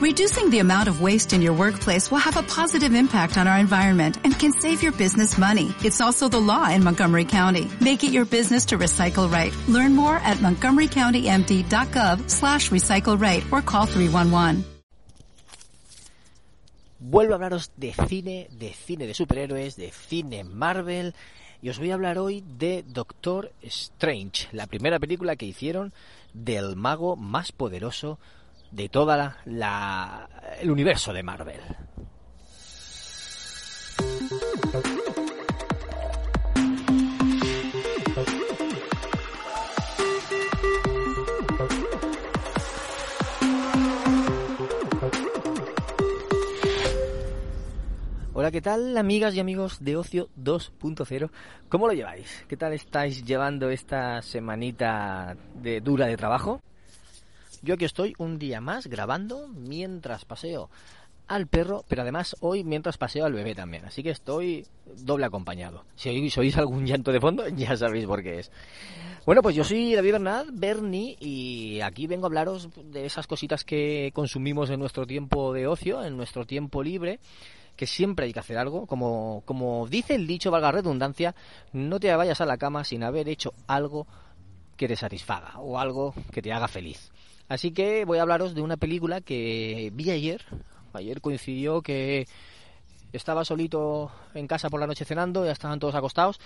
Reducing the amount of waste in your workplace will have a positive impact on our environment and can save your business money. It's also the law in Montgomery County. Make it your business to recycle right. Learn more at montgomerycountymd.gov slash recycle right or call 311. Vuelvo a hablaros de cine, de cine de superhéroes, de cine Marvel y os voy a hablar hoy de Doctor Strange, la primera película que hicieron del mago más poderoso de toda la, la el universo de Marvel. Hola, ¿qué tal amigas y amigos de Ocio 2.0? ¿Cómo lo lleváis? ¿Qué tal estáis llevando esta semanita de dura de trabajo? Yo aquí estoy un día más grabando mientras paseo al perro, pero además hoy mientras paseo al bebé también. Así que estoy doble acompañado. Si oís, algún llanto de fondo, ya sabéis por qué es. Bueno, pues yo soy David Bernat, Bernie, y aquí vengo a hablaros de esas cositas que consumimos en nuestro tiempo de ocio, en nuestro tiempo libre que siempre hay que hacer algo. Como, como dice el dicho, valga redundancia, no te vayas a la cama sin haber hecho algo que te satisfaga o algo que te haga feliz. Así que voy a hablaros de una película que vi ayer. Ayer coincidió que estaba solito en casa por la noche cenando, ya estaban todos acostados.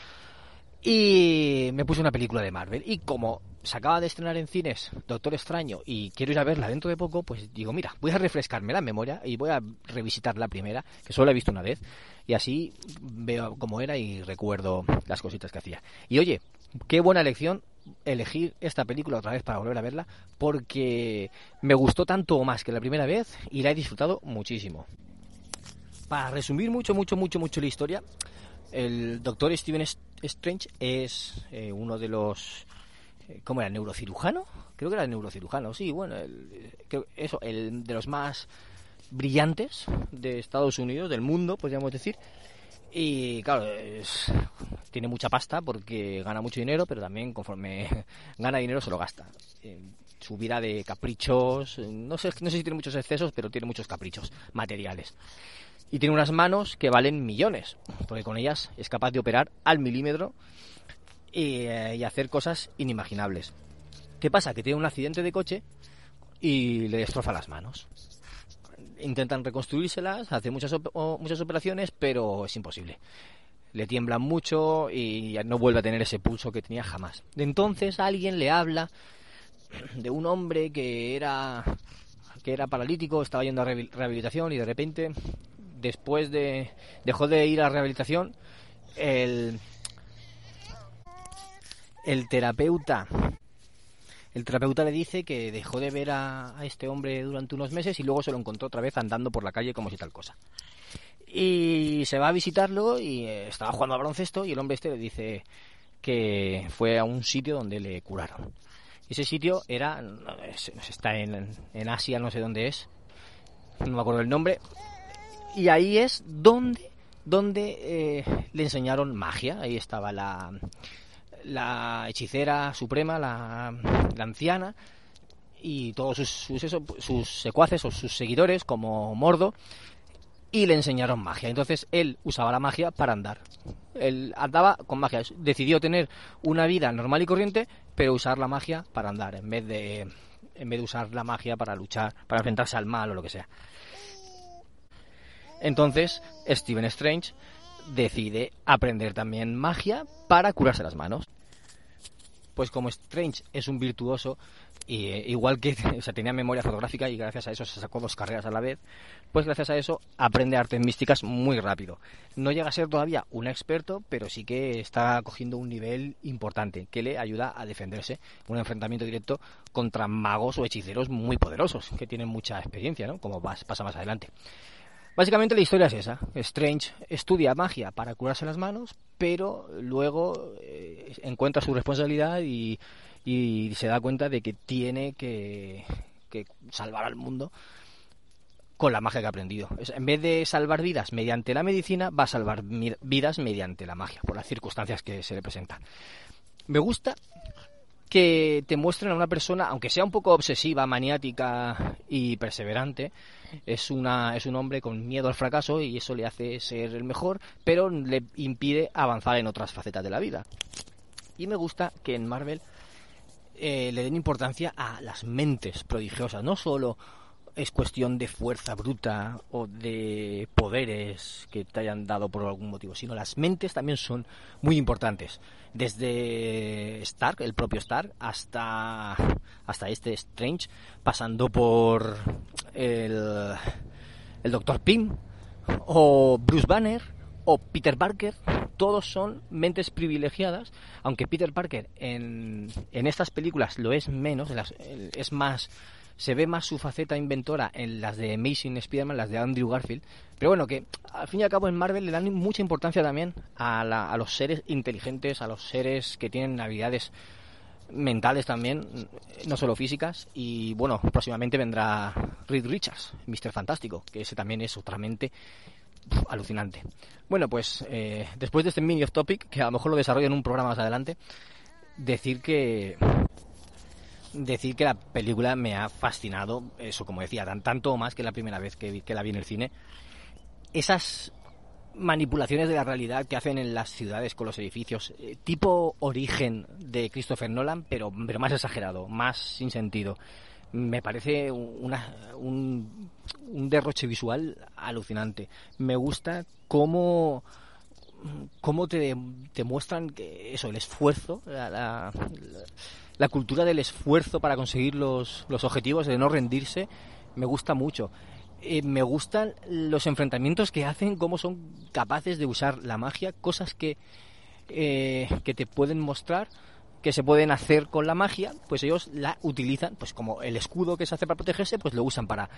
Y me puse una película de Marvel. Y como se acaba de estrenar en cines Doctor Extraño y quiero ir a verla dentro de poco, pues digo, mira, voy a refrescarme la memoria y voy a revisitar la primera, que solo he visto una vez, y así veo cómo era y recuerdo las cositas que hacía. Y oye, qué buena elección elegir esta película otra vez para volver a verla, porque me gustó tanto o más que la primera vez y la he disfrutado muchísimo. Para resumir mucho, mucho, mucho, mucho la historia, el doctor Steven Strange es eh, uno de los eh, ¿cómo era? ¿Neurocirujano? Creo que era neurocirujano, sí, bueno, el, eso, el de los más brillantes de Estados Unidos, del mundo, podríamos decir. Y claro, tiene mucha pasta porque gana mucho dinero, pero también conforme gana dinero se lo gasta. Eh, su vida de caprichos, no sé, no sé si tiene muchos excesos, pero tiene muchos caprichos materiales. Y tiene unas manos que valen millones, porque con ellas es capaz de operar al milímetro y, hacer cosas inimaginables. ¿Qué pasa? Que tiene un accidente de coche y le destroza las manos. Intentan reconstruírselas, hace muchas, muchas operaciones, pero es imposible. Le tiemblan mucho y no vuelve a tener ese pulso que tenía jamás. Entonces alguien le habla de un hombre que era que era paralítico, estaba yendo a rehabilitación y de repente, después de dejó de ir a rehabilitación, el, el terapeuta el terapeuta le dice que dejó de ver a, este hombre durante unos meses y luego se lo encontró otra vez andando por la calle como si tal cosa. Y se va a visitarlo y eh, estaba jugando a baloncesto y el hombre este le dice que fue a un sitio donde le curaron. Ese sitio era, está en, en Asia, no sé dónde es, no me acuerdo el nombre, y ahí es donde, donde eh, le enseñaron magia, ahí estaba la, la hechicera suprema, la, anciana, y todos sus, sus, secuaces o sus seguidores, como Mordo, y le enseñaron magia. Entonces él usaba la magia para andar. Él andaba con magia. Decidió tener una vida normal y corriente, pero usar la magia para andar, en vez de, en vez de usar la magia para luchar, para enfrentarse al mal o lo que sea. Entonces, Stephen Strange decide aprender también magia para curarse las manos pues como Strange es un virtuoso, y, eh, igual que tenía memoria fotográfica y gracias a eso se sacó dos carreras a la vez, pues gracias a eso aprende artes místicas muy rápido. No llega a ser todavía un experto, pero sí que está cogiendo un nivel importante que le ayuda a defenderse un enfrentamiento directo contra magos o hechiceros muy poderosos, que tienen mucha experiencia, ¿no? Como pasa más adelante. Básicamente la historia es esa. Strange estudia magia para curarse las manos, pero luego eh, encuentra su responsabilidad y, se da cuenta de que tiene que, salvar al mundo con la magia que ha aprendido. En vez de salvar vidas mediante la medicina, va a salvar vidas mediante la magia, por las circunstancias que se le presentan. Me gusta que te muestren a una persona, aunque sea un poco obsesiva, maniática y perseverante, es, una, es un hombre con miedo al fracaso y eso le hace ser el mejor, pero le impide avanzar en otras facetas de la vida. Y me gusta que en Marvel eh, le den importancia a las mentes prodigiosas, no solo es cuestión de fuerza bruta o de poderes que te hayan dado por algún motivo, sino las mentes también son muy importantes. Desde Stark, el propio Stark, hasta, hasta este Strange, pasando por el, el Dr. Pym o Bruce Banner o Peter Parker, todos son mentes privilegiadas, aunque Peter Parker en, en estas películas lo es menos, es más se ve más su faceta inventora en las de Amazing Spider-Man, las de Andrew Garfield. Pero bueno, que al fin y al cabo en Marvel le dan mucha importancia también a, a los seres inteligentes, a los seres que tienen habilidades mentales también, no solo físicas. Y bueno, próximamente vendrá Reed Richards, Mr. Fantástico, que ese también es otra mente alucinante. Bueno, pues eh, después de este mini off topic, que a lo mejor lo desarrollo en un programa más adelante, decir que decir que la película me ha fascinado, eso como decía, tan, tanto más que la primera vez que, que la vi en el cine. Esas manipulaciones de la realidad que hacen en las ciudades con los edificios, eh, tipo origen de Christopher Nolan, pero, pero más exagerado, más sin sentido. Me parece un, un derroche visual alucinante. Me gusta cómo cómo te, te muestran que eso, el esfuerzo, la cultura del esfuerzo para conseguir los, los objetivos, de no rendirse, me gusta mucho. Eh, me gustan los enfrentamientos que hacen, cómo son capaces de usar la magia, cosas que, eh, que te pueden mostrar que se pueden hacer con la magia, pues ellos la utilizan, pues como el escudo que se hace para protegerse, pues lo usan para,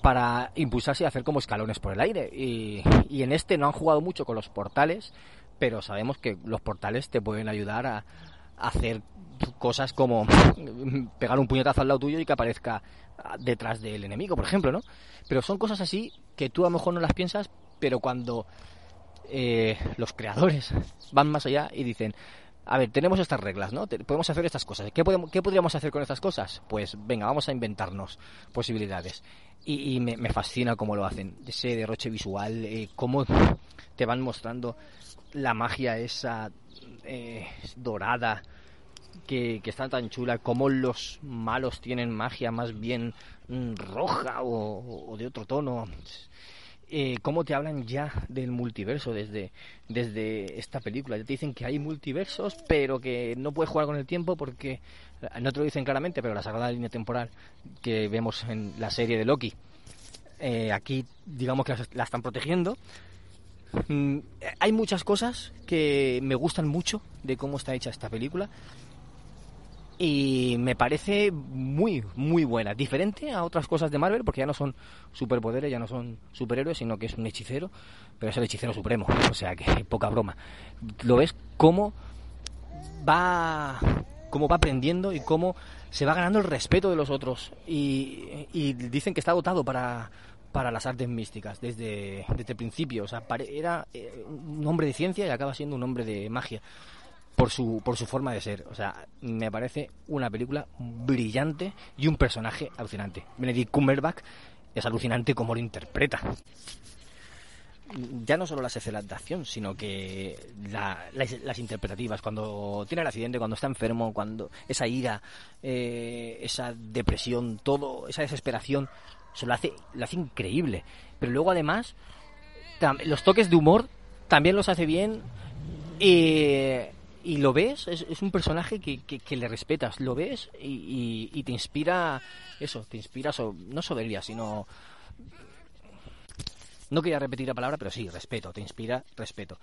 para impulsarse y hacer como escalones por el aire. Y, y en este no han jugado mucho con los portales, pero sabemos que los portales te pueden ayudar a, hacer cosas como pegar un puñetazo al lado tuyo y que aparezca detrás del enemigo, por ejemplo, ¿no? Pero son cosas así que tú a lo mejor no las piensas, pero cuando eh, los creadores van más allá y dicen, a ver, tenemos estas reglas, ¿no? Podemos hacer estas cosas. ¿Qué, podemos, ¿Qué podríamos hacer con estas cosas? Pues venga, vamos a inventarnos posibilidades. Y, me, fascina cómo lo hacen, ese derroche visual, eh, cómo te van mostrando la magia esa eh, dorada que, está tan chula, como los malos tienen magia más bien mm, roja o, de otro tono. Eh, cómo te hablan ya del multiverso desde, desde esta película. te dicen que hay multiversos, pero que no puedes jugar con el tiempo porque, no te lo dicen claramente, pero la sagrada línea temporal que vemos en la serie de Loki, eh, aquí digamos que la están protegiendo Mm, hay muchas cosas que me gustan mucho de cómo está hecha esta película y me parece muy, muy buena. Diferente a otras cosas de Marvel, porque ya no son superpoderes, ya no son superhéroes, sino que es un hechicero, pero es el hechicero supremo, o sea que poca broma. Lo ves cómo va, cómo va aprendiendo y cómo se va ganando el respeto de los otros. Y, dicen que está dotado para para las artes místicas desde, desde el principio. O sea, era eh, un hombre de ciencia y acaba siendo un hombre de magia por su, por su forma de ser. O sea, me parece una película brillante y un personaje alucinante. Benedict Cumberbatch es alucinante como lo interpreta. Ya no solo las escenas de acción, sino que las, interpretativas, cuando tiene el accidente, cuando está enfermo, cuando esa ira, eh, esa depresión, todo, esa desesperación, se lo hace, lo hace increíble. Pero luego además, los toques de humor también los hace bien. y lo ves, es, un personaje que, que, le respetas, lo ves y, y, te inspira, eso, te inspira, no soberbia, sino... No quería repetir la palabra, pero sí, respeto, te inspira respeto.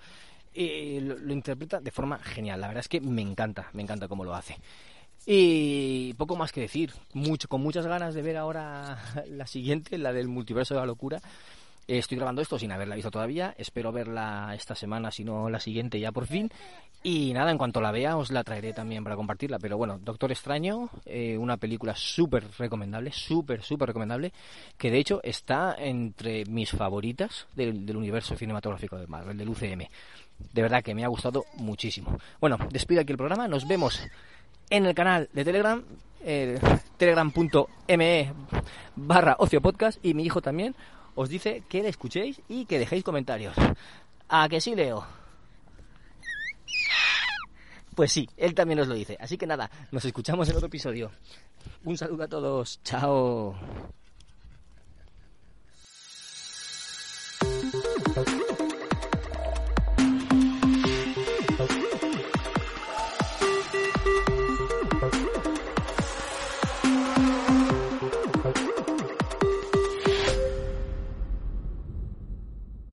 y lo, lo, interpreta de forma genial, la verdad es que me encanta, me encanta cómo lo hace. Y poco más que decir, mucho, con muchas ganas de ver ahora la siguiente, la del multiverso de la locura. Estoy grabando esto sin haberla visto todavía, espero verla esta semana, si no la siguiente ya por fin. Y nada, en cuanto la vea os la traeré también para compartirla. Pero bueno, Doctor Extraño, eh, una película súper recomendable, súper, súper recomendable, que de hecho está entre mis favoritas del, del universo cinematográfico de Marvel, del UCM. De verdad que me ha gustado muchísimo. Bueno, despido aquí el programa, nos vemos en el canal de Telegram, telegram.me barra ocio podcast y mi hijo también os dice que le escuchéis y que dejéis comentarios. ¿A que sí, Leo? Pues sí, él también os lo dice. Así que nada, nos escuchamos en otro episodio. Un saludo a todos. Chao.